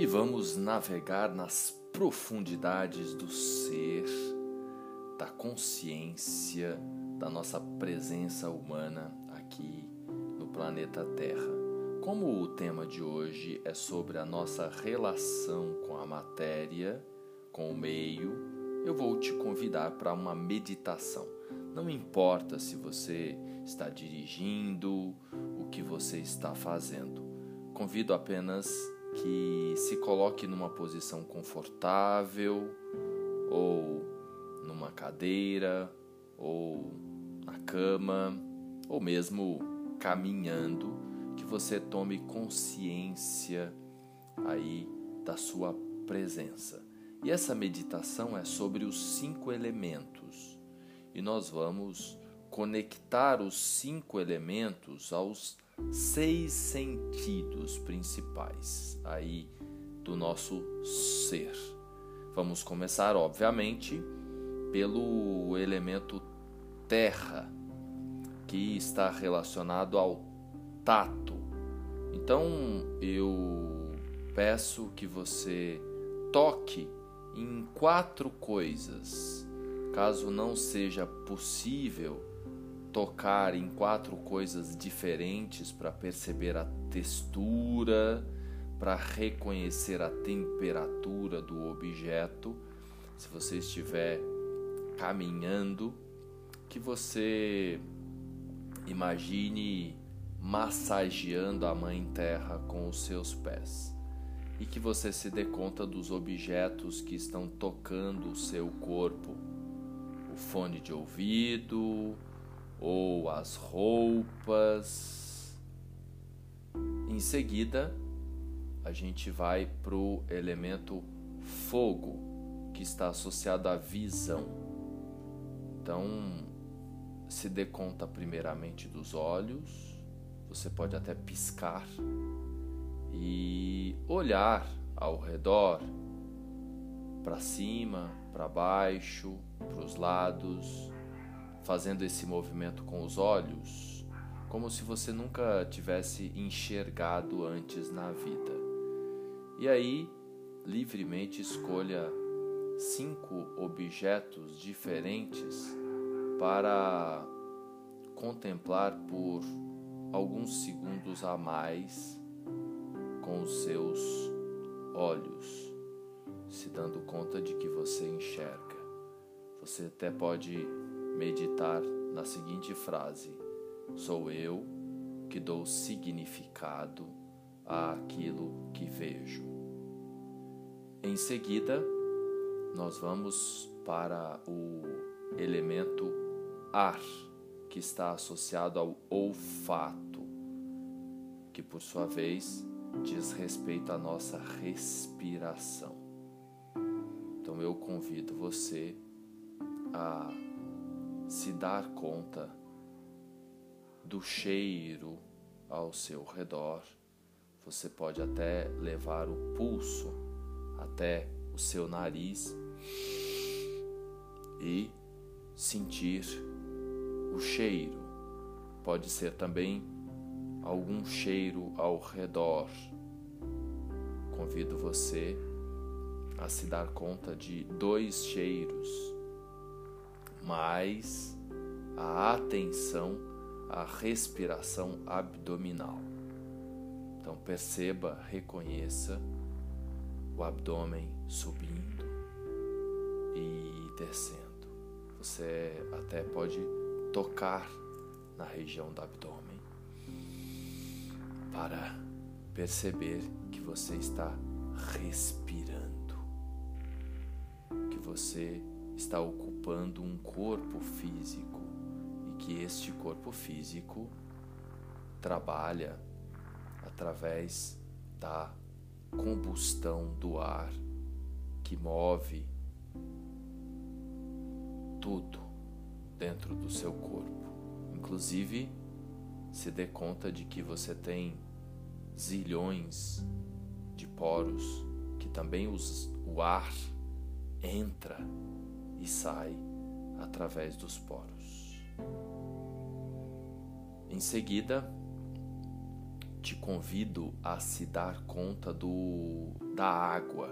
e vamos navegar nas profundidades do ser, da consciência, da nossa presença humana aqui no planeta Terra. Como o tema de hoje é sobre a nossa relação com a matéria, com o meio, eu vou te convidar para uma meditação. Não importa se você está dirigindo, o que você está fazendo. Convido apenas que se coloque numa posição confortável, ou numa cadeira, ou na cama, ou mesmo caminhando, que você tome consciência aí da sua presença. E essa meditação é sobre os cinco elementos. E nós vamos conectar os cinco elementos aos seis sentidos principais aí do nosso ser. Vamos começar, obviamente, pelo elemento terra, que está relacionado ao tato. Então eu peço que você toque em quatro coisas. Caso não seja possível tocar em quatro coisas diferentes para perceber a textura, para reconhecer a temperatura do objeto. Se você estiver caminhando, que você imagine massageando a Mãe Terra com os seus pés e que você se dê conta dos objetos que estão tocando o seu corpo. O fone de ouvido, ou as roupas. Em seguida, a gente vai para o elemento fogo, que está associado à visão. Então, se dê conta primeiramente dos olhos, você pode até piscar e olhar ao redor, para cima, para baixo, para os lados fazendo esse movimento com os olhos, como se você nunca tivesse enxergado antes na vida. E aí, livremente escolha cinco objetos diferentes para contemplar por alguns segundos a mais com os seus olhos, se dando conta de que você enxerga. Você até pode meditar na seguinte frase: Sou eu que dou significado àquilo que vejo. Em seguida, nós vamos para o elemento ar, que está associado ao olfato, que por sua vez diz respeito à nossa respiração. Então eu convido você a se dar conta do cheiro ao seu redor. Você pode até levar o pulso até o seu nariz e sentir o cheiro. Pode ser também algum cheiro ao redor. Convido você a se dar conta de dois cheiros mais a atenção à respiração abdominal. Então perceba, reconheça o abdômen subindo e descendo. Você até pode tocar na região do abdômen para perceber que você está respirando, que você está ocupando um corpo físico e que este corpo físico trabalha através da combustão do ar que move tudo dentro do seu corpo. Inclusive, se dê conta de que você tem zilhões de poros que também os, o ar entra e sai através dos poros. Em seguida, te convido a se dar conta do, da água,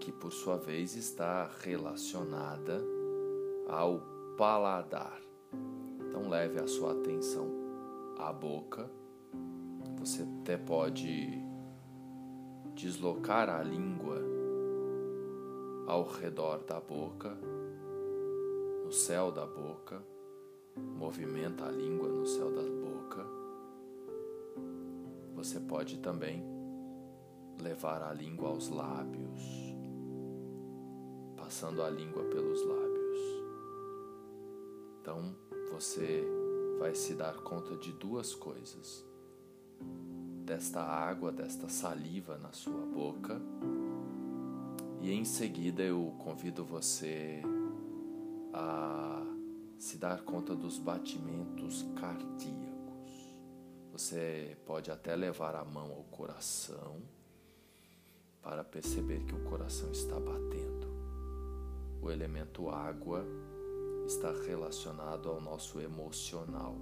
que por sua vez está relacionada ao paladar. Então leve a sua atenção à boca. Você até pode deslocar a língua ao redor da boca, no céu da boca, movimenta a língua no céu da boca. Você pode também levar a língua aos lábios, passando a língua pelos lábios. Então você vai se dar conta de duas coisas: desta água, desta saliva na sua boca, e em seguida eu convido você a se dar conta dos batimentos cardíacos. Você pode até levar a mão ao coração para perceber que o coração está batendo. O elemento água está relacionado ao nosso emocional,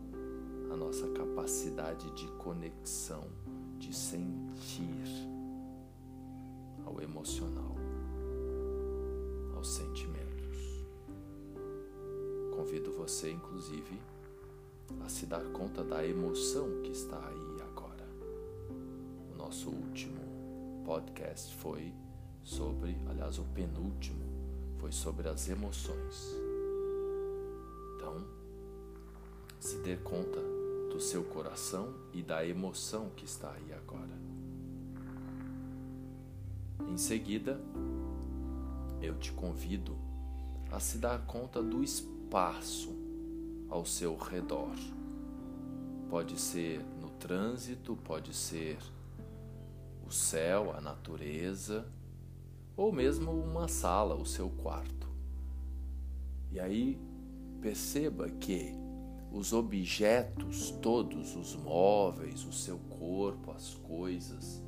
a nossa capacidade de conexão, de sentir, ao emocional, aos sentimentos. Convido você, inclusive, a se dar conta da emoção que está aí agora. O nosso último podcast foi sobre, aliás, o penúltimo foi sobre as emoções. Então, se dê conta do seu coração e da emoção que está aí agora. Em seguida, eu te convido a se dar conta do espaço ao seu redor. Pode ser no trânsito, pode ser o céu, a natureza, ou mesmo uma sala, o seu quarto. E aí perceba que os objetos, todos os móveis, o seu corpo, as coisas,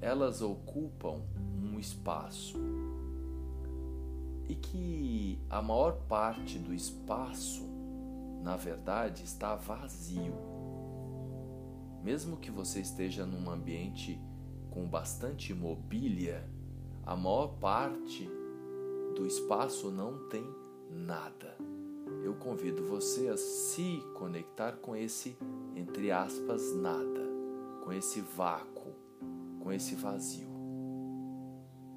elas ocupam um espaço e que a maior parte do espaço, na verdade, está vazio. Mesmo que você esteja num ambiente com bastante mobília, a maior parte do espaço não tem nada. Eu convido você a se conectar com esse, entre aspas, nada, com esse vácuo, com esse vazio.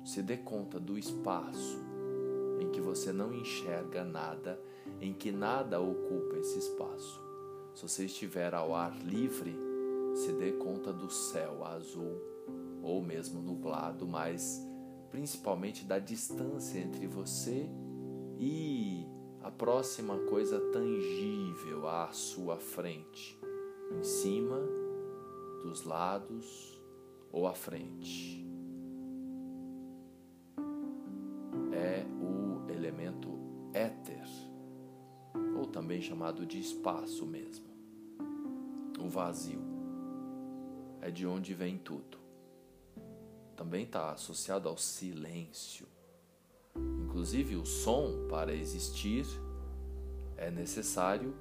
Se dê conta do espaço em que você não enxerga nada, em que nada ocupa esse espaço. Se você estiver ao ar livre, se dê conta do céu azul ou mesmo nublado, mas principalmente da distância entre você e a próxima coisa tangível à sua frente, em cima, dos lados ou à frente. É também chamado de espaço mesmo. O vazio é de onde vem tudo também está associado ao silêncio. Inclusive, o som, para existir, é necessário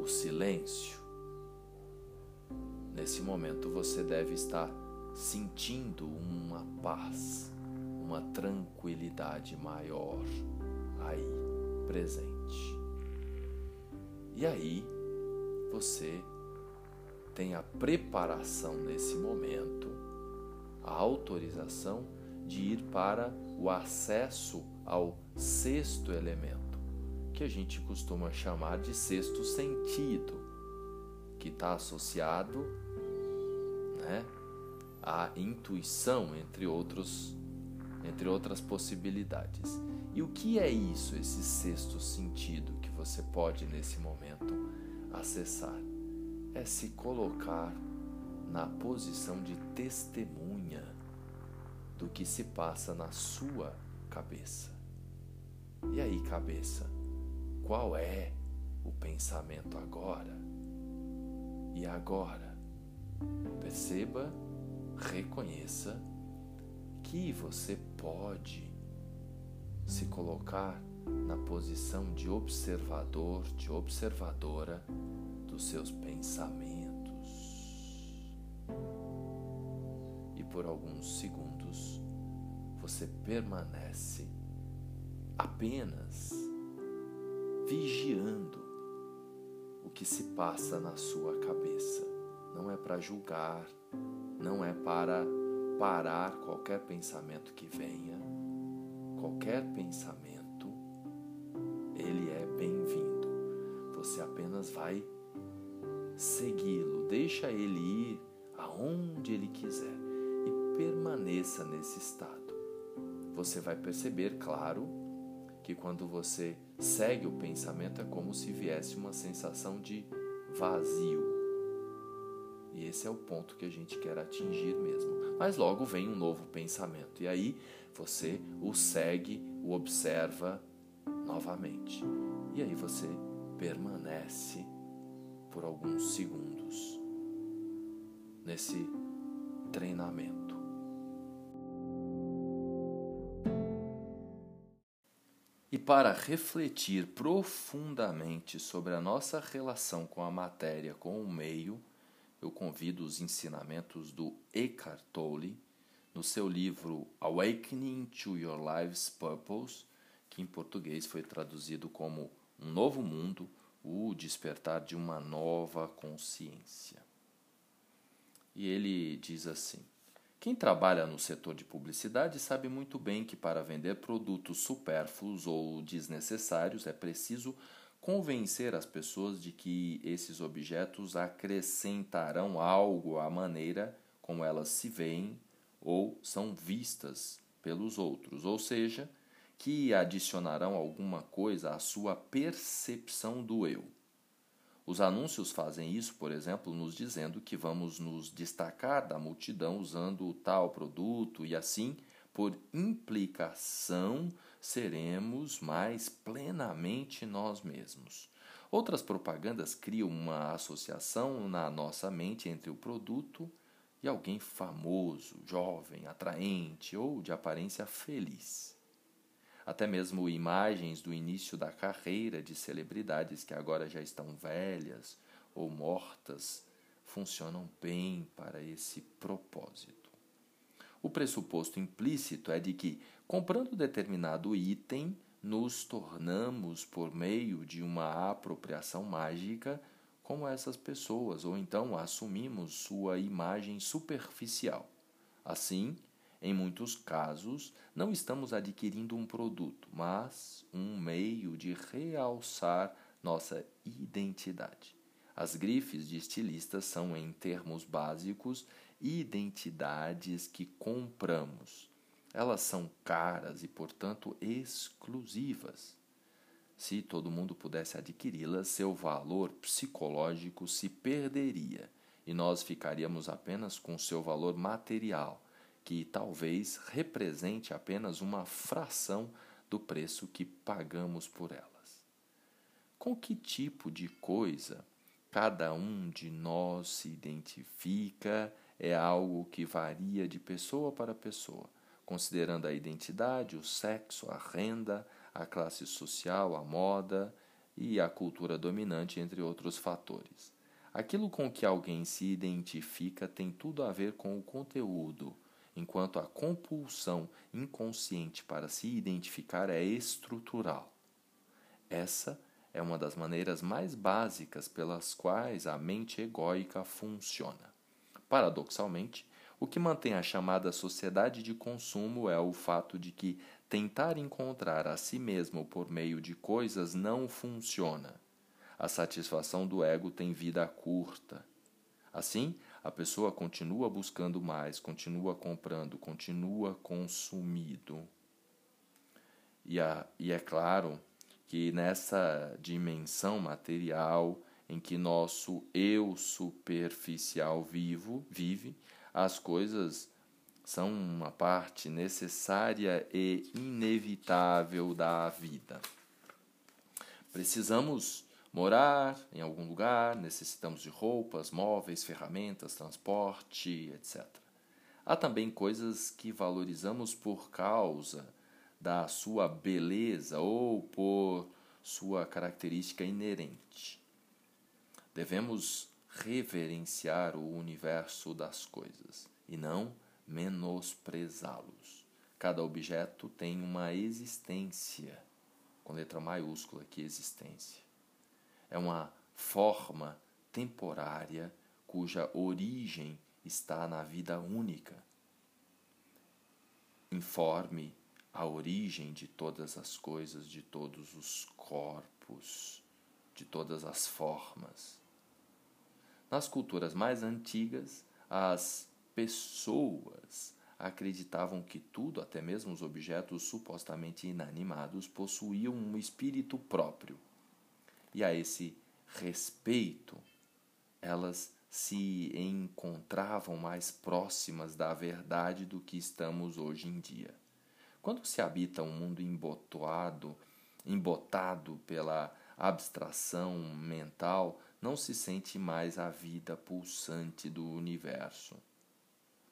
o silêncio. Nesse momento, você deve estar sentindo uma paz, uma tranquilidade maior aí presente. E aí, você tem a preparação nesse momento a autorização de ir para o acesso ao sexto elemento, que a gente costuma chamar de sexto sentido, que está associado né, à intuição, entre, outros, entre outras possibilidades. E o que é isso, esse sexto sentido você pode nesse momento acessar? É se colocar na posição de testemunha do que se passa na sua cabeça. E aí, cabeça, qual é o pensamento agora? E agora? Perceba, reconheça que você pode se colocar na posição de observador, de observadora dos seus pensamentos por alguns segundos você permanece apenas vigiando o que se passa na sua cabeça. Não é para julgar, não é para parar qualquer pensamento que venha. Qualquer pensamento, Você apenas vai segui-lo, deixa ele ir aonde ele quiser e permaneça nesse estado. Você vai perceber, claro, que quando você segue o pensamento é como se viesse uma sensação de vazio. E esse é o ponto que a gente quer atingir mesmo. Mas logo vem um novo pensamento. E aí você o segue, o observa novamente. E aí você permanece por alguns segundos nesse treinamento. E para refletir profundamente sobre a nossa relação com a matéria, com o meio, eu convido os ensinamentos do Eckhart Tolle no seu livro Awakening to Your Life's Purpose, que em português foi traduzido como Um Novo Mundo, o despertar de uma nova consciência. E ele diz assim: Quem trabalha no setor de publicidade sabe muito bem que para vender produtos supérfluos ou desnecessários é preciso convencer as pessoas de que esses objetos acrescentarão algo à maneira como elas se veem ou são vistas pelos outros, ou seja, que adicionarão alguma coisa à sua percepção do eu. Os anúncios fazem isso, por exemplo, nos dizendo que vamos nos destacar da multidão usando tal produto e assim, por implicação, seremos mais plenamente nós mesmos. Outras propagandas criam uma associação na nossa mente entre o produto e alguém famoso, jovem, atraente ou de aparência feliz. Até mesmo imagens do início da carreira de celebridades que agora já estão velhas ou mortas funcionam bem para esse propósito. O pressuposto implícito é de que, comprando determinado item, nos tornamos, por meio de uma apropriação mágica, como essas pessoas, ou então assumimos sua imagem superficial. Assim, em muitos casos, não estamos adquirindo um produto, mas um meio de realçar nossa identidade. As grifes de estilistas são, em termos básicos, identidades que compramos. Elas são caras e, portanto, exclusivas. Se todo mundo pudesse adquiri-las, seu valor psicológico se perderia e nós ficaríamos apenas com seu valor material, que talvez represente apenas uma fração do preço que pagamos por elas. Com que tipo de coisa cada um de nós se identifica é algo que varia de pessoa para pessoa, considerando a identidade, o sexo, a renda, a classe social, a moda e a cultura dominante, entre outros fatores. Aquilo com que alguém se identifica tem tudo a ver com o conteúdo, enquanto a compulsão inconsciente para se identificar é estrutural. Essa é uma das maneiras mais básicas pelas quais a mente egóica funciona. Paradoxalmente, o que mantém a chamada sociedade de consumo é o fato de que tentar encontrar a si mesmo por meio de coisas não funciona. A satisfação do ego tem vida curta. Assim, a pessoa continua buscando mais, continua comprando, continua consumido. E, a, e é claro que nessa dimensão material, em que nosso eu superficial vivo vive, as coisas são uma parte necessária e inevitável da vida. Precisamos morar em algum lugar, necessitamos de roupas, móveis, ferramentas, transporte, etc. Há também coisas que valorizamos por causa da sua beleza ou por sua característica inerente. Devemos reverenciar o universo das coisas e não menosprezá-los. Cada objeto tem uma existência, com letra maiúscula que existência. É uma forma temporária cuja origem está na vida única. Informe a origem de todas as coisas, de todos os corpos, de todas as formas. Nas culturas mais antigas, as pessoas acreditavam que tudo, até mesmo os objetos supostamente inanimados, possuíam um espírito próprio. E a esse respeito, elas se encontravam mais próximas da verdade do que estamos hoje em dia. Quando se habita um mundo embotoado, embotado pela abstração mental, não se sente mais a vida pulsante do universo.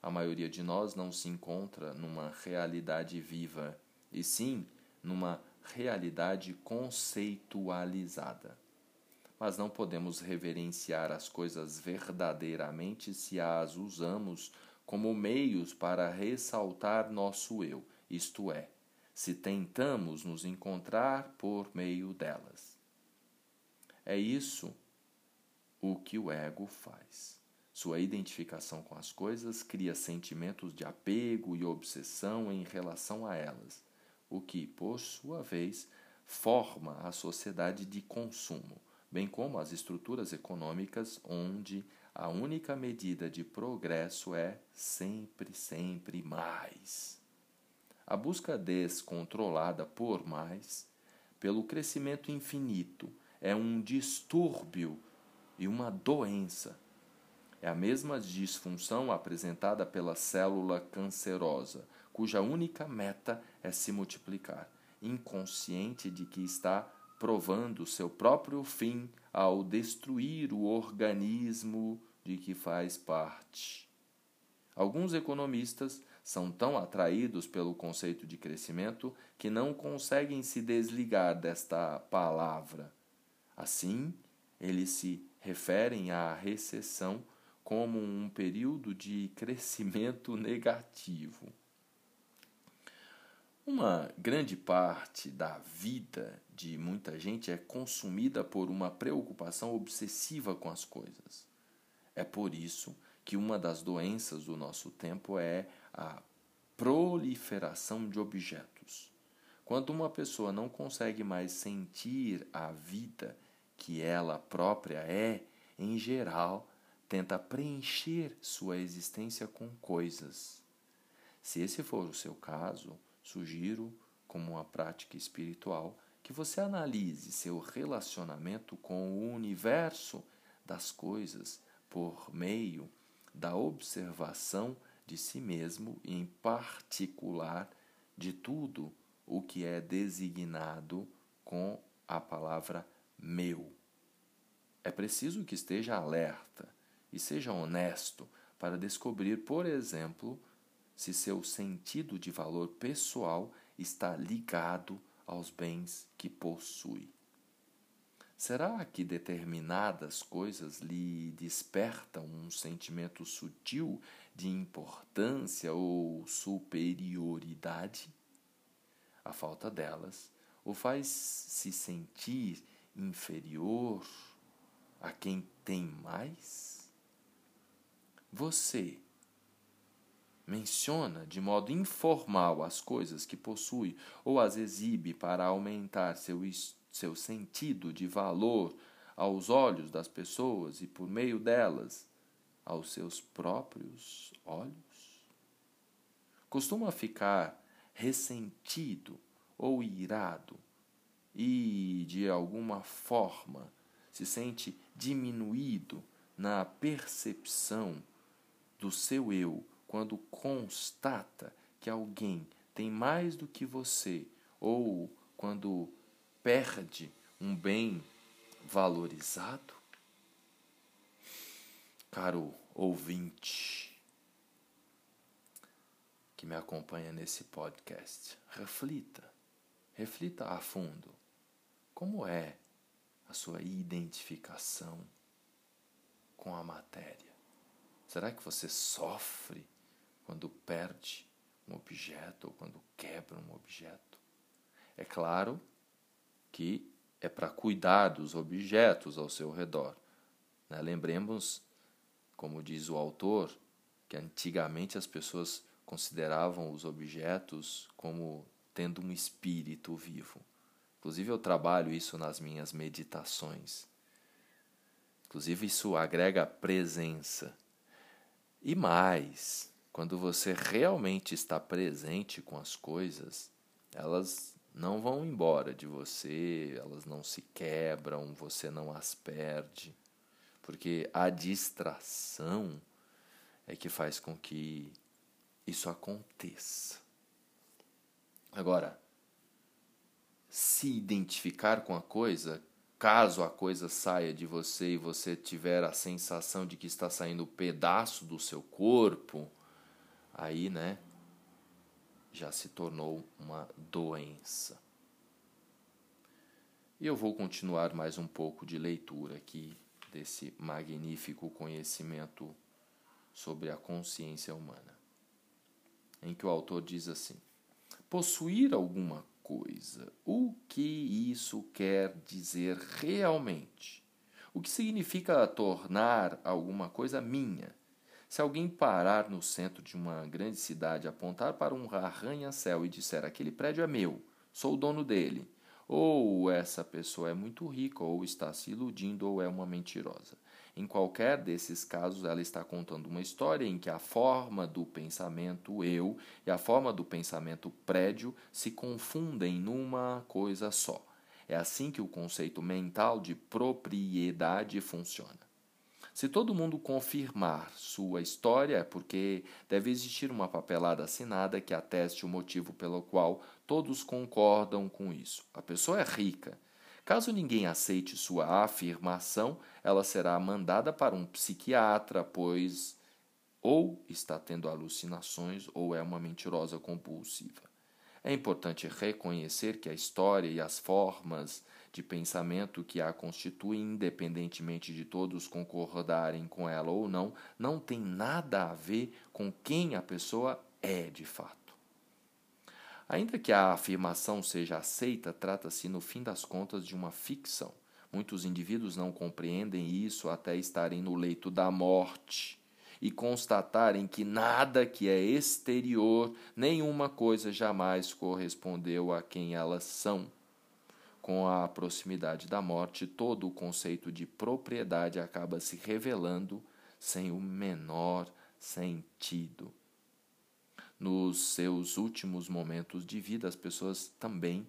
A maioria de nós não se encontra numa realidade viva, e sim numa realidade conceitualizada mas não podemos reverenciar as coisas verdadeiramente se as usamos como meios para ressaltar nosso eu, isto é, se tentamos nos encontrar por meio delas. É isso o que o ego faz. Sua identificação com as coisas cria sentimentos de apego e obsessão em relação a elas, o que, por sua vez, forma a sociedade de consumo bem como as estruturas econômicas onde a única medida de progresso é sempre, sempre mais. A busca descontrolada por mais, pelo crescimento infinito, é um distúrbio e uma doença. É a mesma disfunção apresentada pela célula cancerosa, cuja única meta é se multiplicar, inconsciente de que está provando seu próprio fim ao destruir o organismo de que faz parte. Alguns economistas são tão atraídos pelo conceito de crescimento que não conseguem se desligar desta palavra. Assim, eles se referem à recessão como um período de crescimento negativo. Uma grande parte da vida de muita gente é consumida por uma preocupação obsessiva com as coisas. É por isso que uma das doenças do nosso tempo é a proliferação de objetos. Quando uma pessoa não consegue mais sentir a vida que ela própria é, em geral, tenta preencher sua existência com coisas. Se esse for o seu caso, Sugiro, como uma prática espiritual, que você analise seu relacionamento com o universo das coisas por meio da observação de si mesmo e, em particular, de tudo o que é designado com a palavra meu. É preciso que esteja alerta e seja honesto para descobrir, por exemplo, se seu sentido de valor pessoal está ligado aos bens que possui. Será que determinadas coisas lhe despertam um sentimento sutil de importância ou superioridade? A falta delas o faz se sentir inferior a quem tem mais? Você menciona de modo informal as coisas que possui ou as exibe para aumentar seu, seu sentido de valor aos olhos das pessoas e por meio delas aos seus próprios olhos? Costuma ficar ressentido ou irado e, de alguma forma, se sente diminuído na percepção do seu eu quando constata que alguém tem mais do que você ou quando perde um bem valorizado? Caro ouvinte que me acompanha nesse podcast, reflita, reflita a fundo. Como é a sua identificação com a matéria? Será que você sofre quando perde um objeto ou quando quebra um objeto. É claro que é para cuidar dos objetos ao seu redor. Né? Lembremos, como diz o autor, que antigamente as pessoas consideravam os objetos como tendo um espírito vivo. Inclusive, eu trabalho isso nas minhas meditações. Inclusive, isso agrega presença. E mais, quando você realmente está presente com as coisas, elas não vão embora de você, elas não se quebram, você não as perde. Porque a distração é que faz com que isso aconteça. Agora, se identificar com a coisa, caso a coisa saia de você e você tiver a sensação de que está saindo um pedaço do seu corpo, aí, né, já se tornou uma doença. E eu vou continuar mais um pouco de leitura aqui desse magnífico conhecimento sobre a consciência humana, em que o autor diz assim: possuir alguma coisa. O que isso quer dizer realmente? O que significa tornar alguma coisa minha? Se alguém parar no centro de uma grande cidade, apontar para um arranha-céu e disser: aquele prédio é meu, sou o dono dele, ou essa pessoa é muito rica, ou está se iludindo, ou é uma mentirosa. Em qualquer desses casos, ela está contando uma história em que a forma do pensamento eu e a forma do pensamento prédio se confundem numa coisa só. É assim que o conceito mental de propriedade funciona. Se todo mundo confirmar sua história, é porque deve existir uma papelada assinada que ateste o motivo pelo qual todos concordam com isso. A pessoa é rica Caso ninguém aceite sua afirmação, ela será mandada para um psiquiatra, pois ou está tendo alucinações ou é uma mentirosa compulsiva. É importante reconhecer que a história e as formas de pensamento que a constituem, independentemente de todos concordarem com ela ou não, não tem nada a ver com quem a pessoa é de fato. Ainda que a afirmação seja aceita, trata-se, no fim das contas, de uma ficção. Muitos indivíduos não compreendem isso até estarem no leito da morte e constatarem que nada que é exterior, nenhuma coisa jamais correspondeu a quem elas são. Com a proximidade da morte, todo o conceito de propriedade acaba se revelando sem o menor sentido. Nos seus últimos momentos de vida, as pessoas também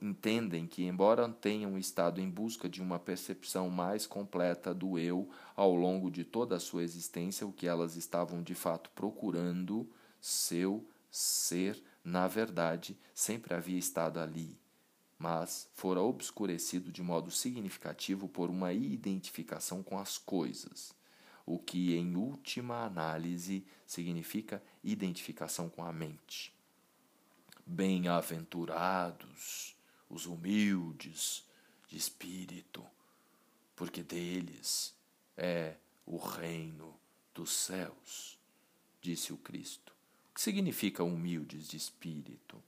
entendem que, embora tenham estado em busca de uma percepção mais completa do eu ao longo de toda a sua existência, o que elas estavam de fato procurando, seu ser, na verdade, sempre havia estado ali, mas fora obscurecido de modo significativo por uma identificação com as coisas o que, em última análise, significa identificação com a mente. Bem-aventurados os humildes de espírito, porque deles é o reino dos céus, disse o Cristo. O que significa humildes de espírito?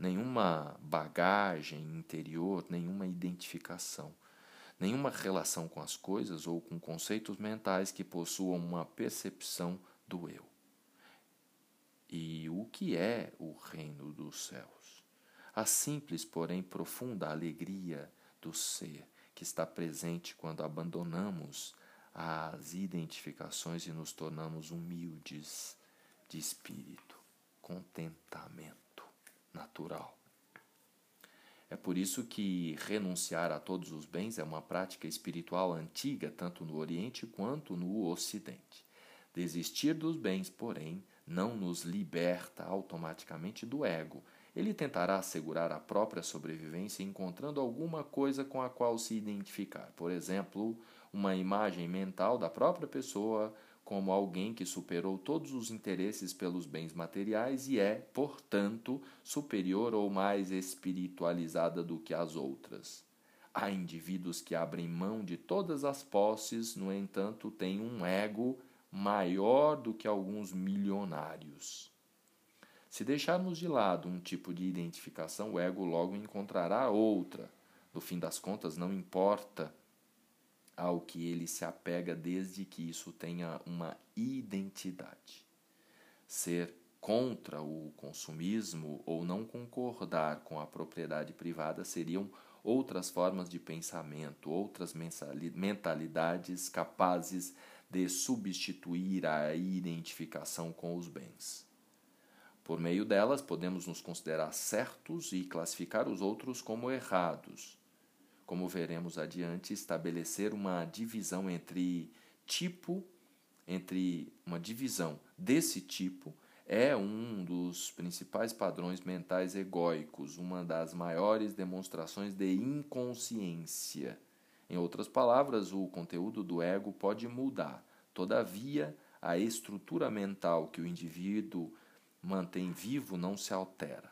Nenhuma bagagem interior, nenhuma identificação nenhuma relação com as coisas ou com conceitos mentais que possuam uma percepção do eu. E o que é o reino dos céus? A simples, porém profunda alegria do ser que está presente quando abandonamos as identificações e nos tornamos humildes de espírito, contentamento natural. É por isso que renunciar a todos os bens é uma prática espiritual antiga, tanto no Oriente quanto no Ocidente. Desistir dos bens, porém, não nos liberta automaticamente do ego. Ele tentará assegurar a própria sobrevivência encontrando alguma coisa com a qual se identificar. Por exemplo, uma imagem mental da própria pessoa como alguém que superou todos os interesses pelos bens materiais e é, portanto, superior ou mais espiritualizada do que as outras. Há indivíduos que abrem mão de todas as posses, no entanto, têm um ego maior do que alguns milionários. Se deixarmos de lado um tipo de identificação, o ego logo encontrará outra. No fim das contas, não importa ao que ele se apega desde que isso tenha uma identidade. Ser contra o consumismo ou não concordar com a propriedade privada seriam outras formas de pensamento, outras mentalidades capazes de substituir a identificação com os bens. Por meio delas, podemos nos considerar certos e classificar os outros como errados. Como veremos adiante, estabelecer uma divisão entre tipo, entre uma divisão desse tipo é um dos principais padrões mentais egóicos, uma das maiores demonstrações de inconsciência. Em outras palavras, o conteúdo do ego pode mudar, todavia, a estrutura mental que o indivíduo mantém vivo não se altera.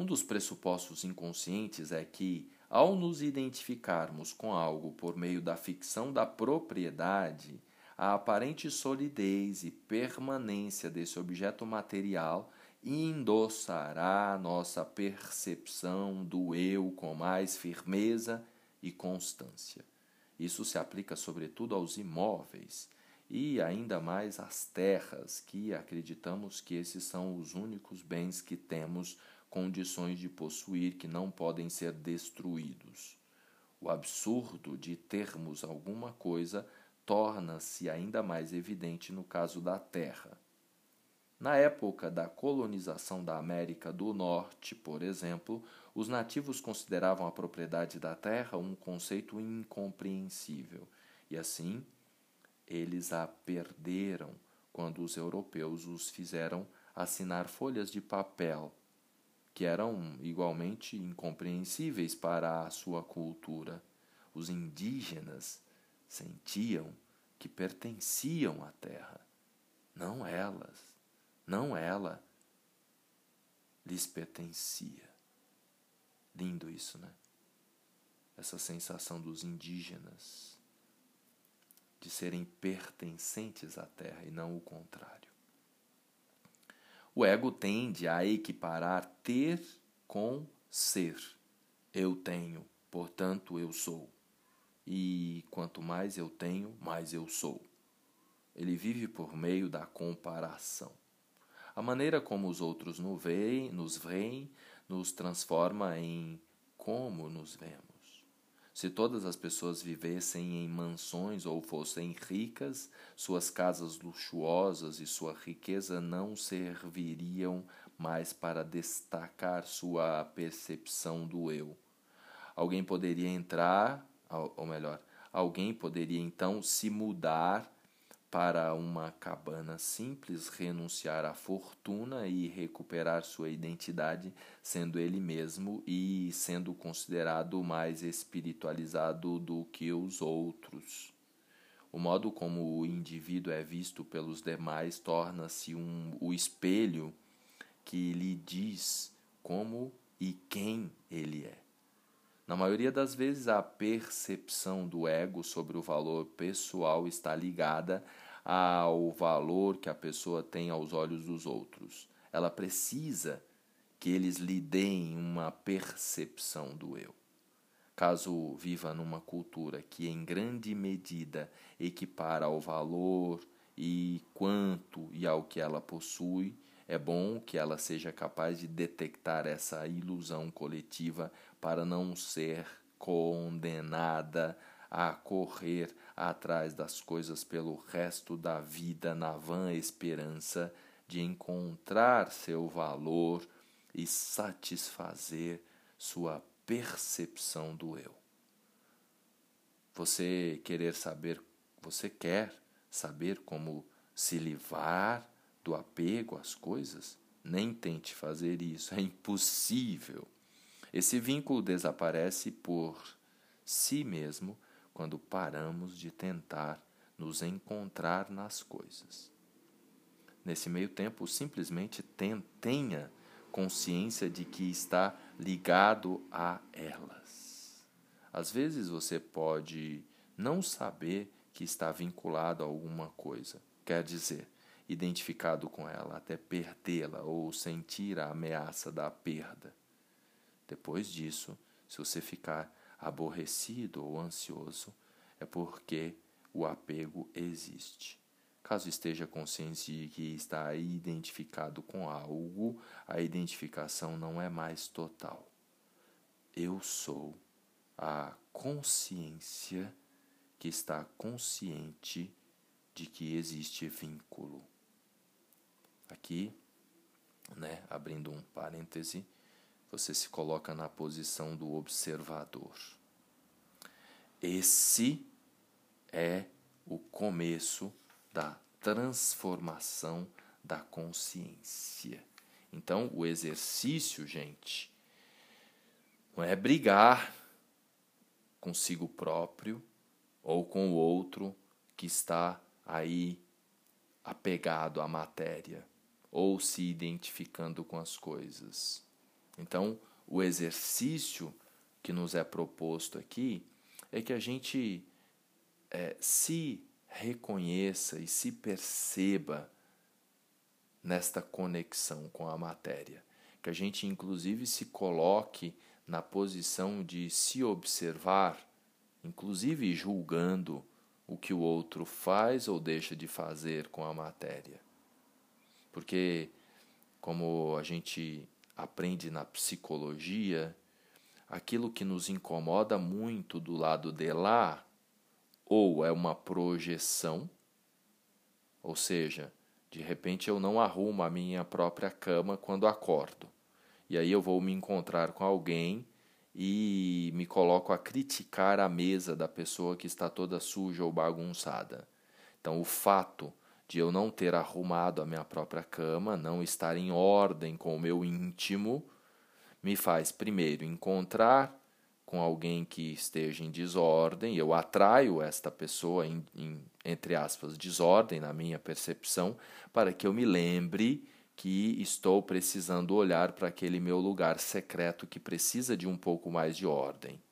Um dos pressupostos inconscientes é que, ao nos identificarmos com algo por meio da ficção da propriedade, a aparente solidez e permanência desse objeto material endossará nossa percepção do eu com mais firmeza e constância. Isso se aplica sobretudo aos imóveis e ainda mais às terras, que acreditamos que esses são os únicos bens que temos condições de possuir que não podem ser destruídos. O absurdo de termos alguma coisa torna-se ainda mais evidente no caso da terra. Na época da colonização da América do Norte, por exemplo, os nativos consideravam a propriedade da terra um conceito incompreensível, e assim eles a perderam quando os europeus os fizeram assinar folhas de papel, que eram igualmente incompreensíveis para a sua cultura. Os indígenas sentiam que pertenciam à terra, não elas, não ela lhes pertencia. Lindo isso, né? Essa sensação dos indígenas de serem pertencentes à terra e não o contrário. O ego tende a equiparar ter com ser. Eu tenho, portanto eu sou e quanto mais eu tenho, mais eu sou. Ele vive por meio da comparação. A maneira como os outros nos veem, nos transforma em como nos vemos. Se todas as pessoas vivessem em mansões ou fossem ricas, suas casas luxuosas e sua riqueza não serviriam mais para destacar sua percepção do eu. Alguém poderia entrar ou melhor, alguém poderia então se mudar para uma cabana simples, renunciar à fortuna e recuperar sua identidade, sendo ele mesmo e sendo considerado mais espiritualizado do que os outros. O modo como o indivíduo é visto pelos demais torna-se um, o espelho que lhe diz como e quem ele é. Na maioria das vezes, a percepção do ego sobre o valor pessoal está ligada ao valor que a pessoa tem aos olhos dos outros. Ela precisa que eles lhe deem uma percepção do eu. Caso viva numa cultura que, em grande medida, equipara ao valor e quanto e ao que ela possui, é bom que ela seja capaz de detectar essa ilusão coletiva para não ser condenada a correr atrás das coisas pelo resto da vida na vã esperança de encontrar seu valor e satisfazer sua percepção do eu. Você querer saber, você quer saber como se livrar do apego às coisas, nem tente fazer isso, é impossível. Esse vínculo desaparece por si mesmo quando paramos de tentar nos encontrar nas coisas. Nesse meio tempo, simplesmente tenha consciência de que está ligado a elas. Às vezes você pode não saber que está vinculado a alguma coisa. Quer dizer, identificado com ela até perdê-la ou sentir a ameaça da perda. Depois disso, se você ficar aborrecido ou ansioso, é porque o apego existe. Caso esteja consciente de que está identificado com algo, a identificação não é mais total. Eu sou a consciência que está consciente de que existe vínculo. Aqui, né, abrindo um parêntese, você se coloca na posição do observador. Esse é o começo da transformação da consciência. Então, o exercício, gente, não é brigar consigo próprio ou com o outro que está aí apegado à matéria ou se identificando com as coisas. Então, o exercício que nos é proposto aqui é que a gente é, se reconheça e se perceba nesta conexão com a matéria. Que a gente, inclusive, se coloque na posição de se observar, inclusive julgando o que o outro faz ou deixa de fazer com a matéria. Porque, como a gente aprende na psicologia, aquilo que nos incomoda muito do lado de lá, ou é uma projeção, ou seja, de repente eu não arrumo a minha própria cama quando acordo. E aí eu vou me encontrar com alguém e me coloco a criticar a mesa da pessoa que está toda suja ou bagunçada. Então, o fato de eu não ter arrumado a minha própria cama, não estar em ordem com o meu íntimo, me faz primeiro encontrar com alguém que esteja em desordem, eu atraio esta pessoa em, em, entre aspas, desordem na minha percepção, para que eu me lembre que estou precisando olhar para aquele meu lugar secreto que precisa de um pouco mais de ordem.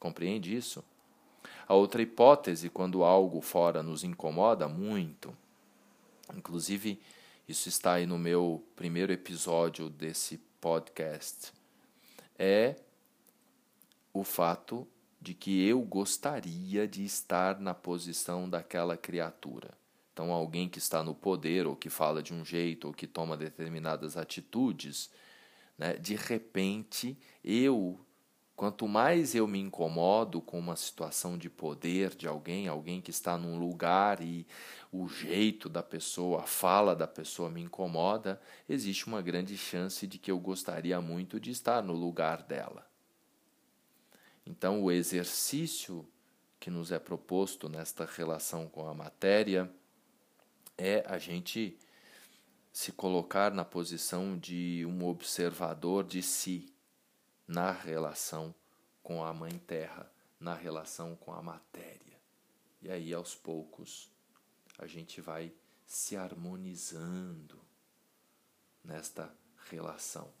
Compreende isso? A outra hipótese, quando algo fora nos incomoda muito, Inclusive, isso está aí no meu primeiro episódio desse podcast. É o fato de que eu gostaria de estar na posição daquela criatura. Então, alguém que está no poder, ou que fala de um jeito, ou que toma determinadas atitudes, né, de repente eu Quanto mais eu me incomodo com uma situação de poder de alguém, alguém que está num lugar e o jeito da pessoa, a fala da pessoa me incomoda, existe uma grande chance de que eu gostaria muito de estar no lugar dela. Então, o exercício que nos é proposto nesta relação com a matéria é a gente se colocar na posição de um observador de si na relação com a Mãe Terra, na relação com a matéria. E aí, aos poucos, a gente vai se harmonizando nesta relação.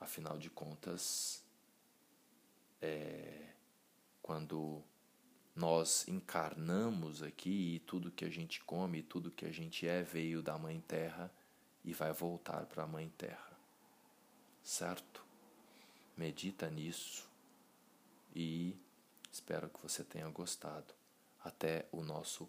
Afinal de contas, é, quando nós encarnamos aqui e tudo que a gente come, tudo que a gente é veio da Mãe Terra e vai voltar para a Mãe Terra. Certo? Medita nisso e espero que você tenha gostado. Até o nosso